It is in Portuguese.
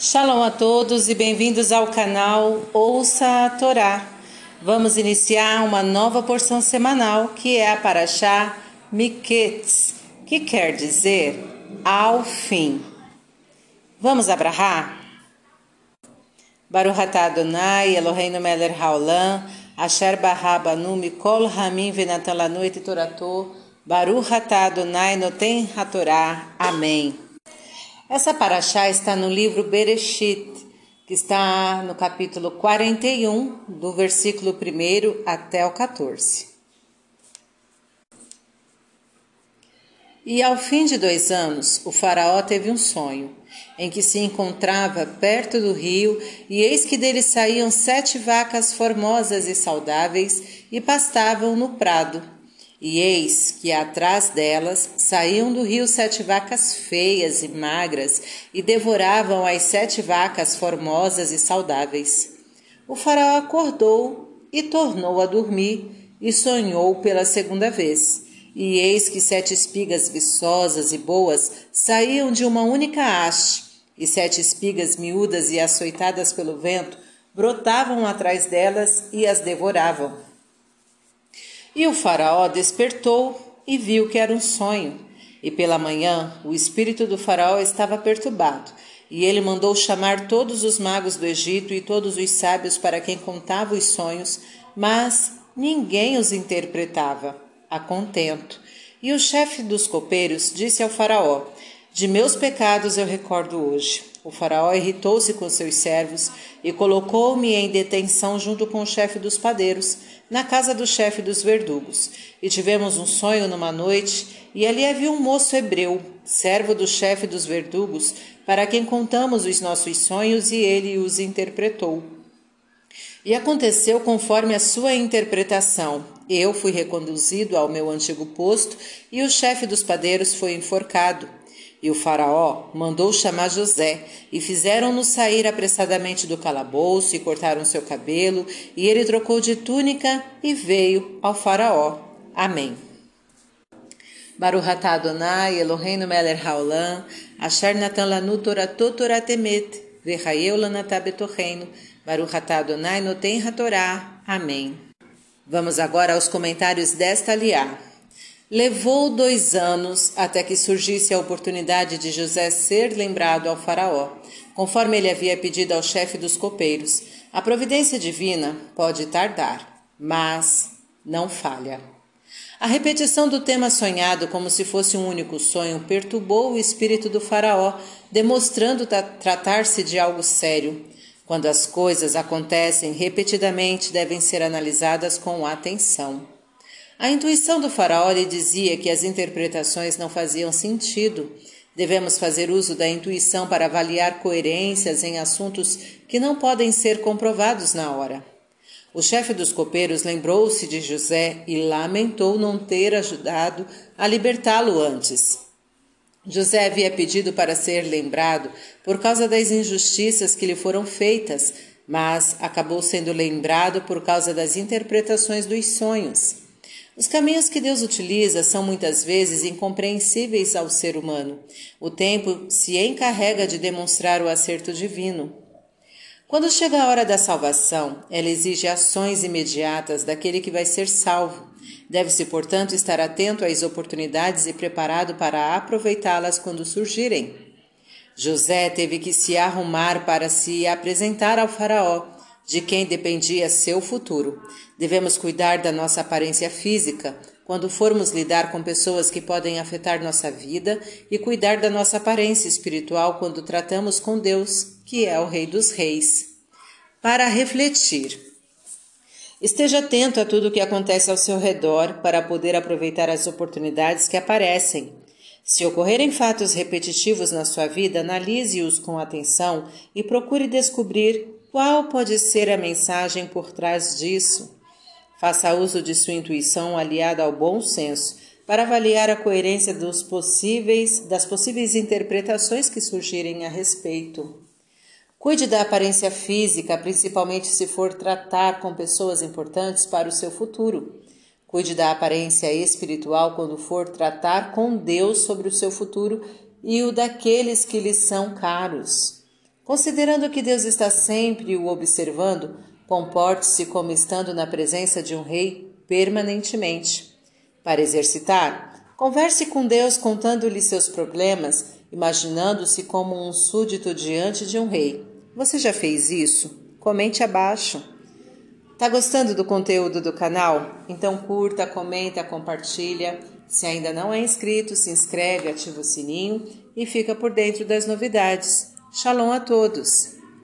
Shalom a todos e bem-vindos ao canal Ouça a Torá. Vamos iniciar uma nova porção semanal que é a Paraxá Miketz, que quer dizer ao fim. Vamos abrahar? Baruch atah Adonai Eloheinu melech haolam asher barabanu mikol ramin venatan lanu et torato Baruch atah Adonai noten hatorá. Amém. Essa paraxá está no livro Bereshit, que está no capítulo 41, do versículo 1 até o 14. E ao fim de dois anos, o faraó teve um sonho, em que se encontrava perto do rio, e eis que dele saíam sete vacas formosas e saudáveis e pastavam no prado e eis que atrás delas saíam do rio sete vacas feias e magras e devoravam as sete vacas formosas e saudáveis. O faraó acordou e tornou a dormir e sonhou pela segunda vez. E eis que sete espigas viçosas e boas saíam de uma única haste, e sete espigas miúdas e açoitadas pelo vento brotavam atrás delas e as devoravam. E o Faraó despertou e viu que era um sonho. E pela manhã o espírito do Faraó estava perturbado, e ele mandou chamar todos os magos do Egito e todos os sábios para quem contava os sonhos, mas ninguém os interpretava, a contento. E o chefe dos copeiros disse ao Faraó: De meus pecados eu recordo hoje. O faraó irritou-se com seus servos e colocou-me em detenção junto com o chefe dos padeiros, na casa do chefe dos verdugos. E tivemos um sonho numa noite, e ali havia um moço hebreu, servo do chefe dos verdugos, para quem contamos os nossos sonhos, e ele os interpretou. E aconteceu conforme a sua interpretação. Eu fui reconduzido ao meu antigo posto, e o chefe dos padeiros foi enforcado. E o Faraó mandou chamar José, e fizeram-no sair apressadamente do calabouço, e cortaram seu cabelo, e ele trocou de túnica e veio ao Faraó. Amém. Baruch atah Adonai Eloheinu melech haolam, asher natan lanu toratot toratemet, v'chayeu lanatah betocheinu, Baruch atah Adonai noten hatorá. Amém. Vamos agora aos comentários desta aliá. Levou dois anos até que surgisse a oportunidade de José ser lembrado ao Faraó, conforme ele havia pedido ao chefe dos copeiros. A providência divina pode tardar, mas não falha. A repetição do tema sonhado como se fosse um único sonho perturbou o espírito do Faraó, demonstrando tratar-se de algo sério. Quando as coisas acontecem repetidamente, devem ser analisadas com atenção. A intuição do faraó lhe dizia que as interpretações não faziam sentido. Devemos fazer uso da intuição para avaliar coerências em assuntos que não podem ser comprovados na hora. O chefe dos copeiros lembrou-se de José e lamentou não ter ajudado a libertá-lo antes. José havia pedido para ser lembrado por causa das injustiças que lhe foram feitas, mas acabou sendo lembrado por causa das interpretações dos sonhos. Os caminhos que Deus utiliza são muitas vezes incompreensíveis ao ser humano. O tempo se encarrega de demonstrar o acerto divino. Quando chega a hora da salvação, ela exige ações imediatas daquele que vai ser salvo. Deve-se, portanto, estar atento às oportunidades e preparado para aproveitá-las quando surgirem. José teve que se arrumar para se apresentar ao Faraó de quem dependia seu futuro. Devemos cuidar da nossa aparência física quando formos lidar com pessoas que podem afetar nossa vida e cuidar da nossa aparência espiritual quando tratamos com Deus, que é o Rei dos Reis. Para refletir. Esteja atento a tudo o que acontece ao seu redor para poder aproveitar as oportunidades que aparecem. Se ocorrerem fatos repetitivos na sua vida, analise-os com atenção e procure descobrir qual pode ser a mensagem por trás disso? Faça uso de sua intuição aliada ao bom senso para avaliar a coerência dos possíveis, das possíveis interpretações que surgirem a respeito. Cuide da aparência física, principalmente se for tratar com pessoas importantes para o seu futuro. Cuide da aparência espiritual quando for tratar com Deus sobre o seu futuro e o daqueles que lhe são caros. Considerando que Deus está sempre o observando, comporte-se como estando na presença de um rei permanentemente. Para exercitar, converse com Deus contando-lhe seus problemas, imaginando-se como um súdito diante de um rei. Você já fez isso? Comente abaixo. Tá gostando do conteúdo do canal? Então curta, comenta, compartilha. Se ainda não é inscrito, se inscreve, ativa o sininho e fica por dentro das novidades. Shalom a todos!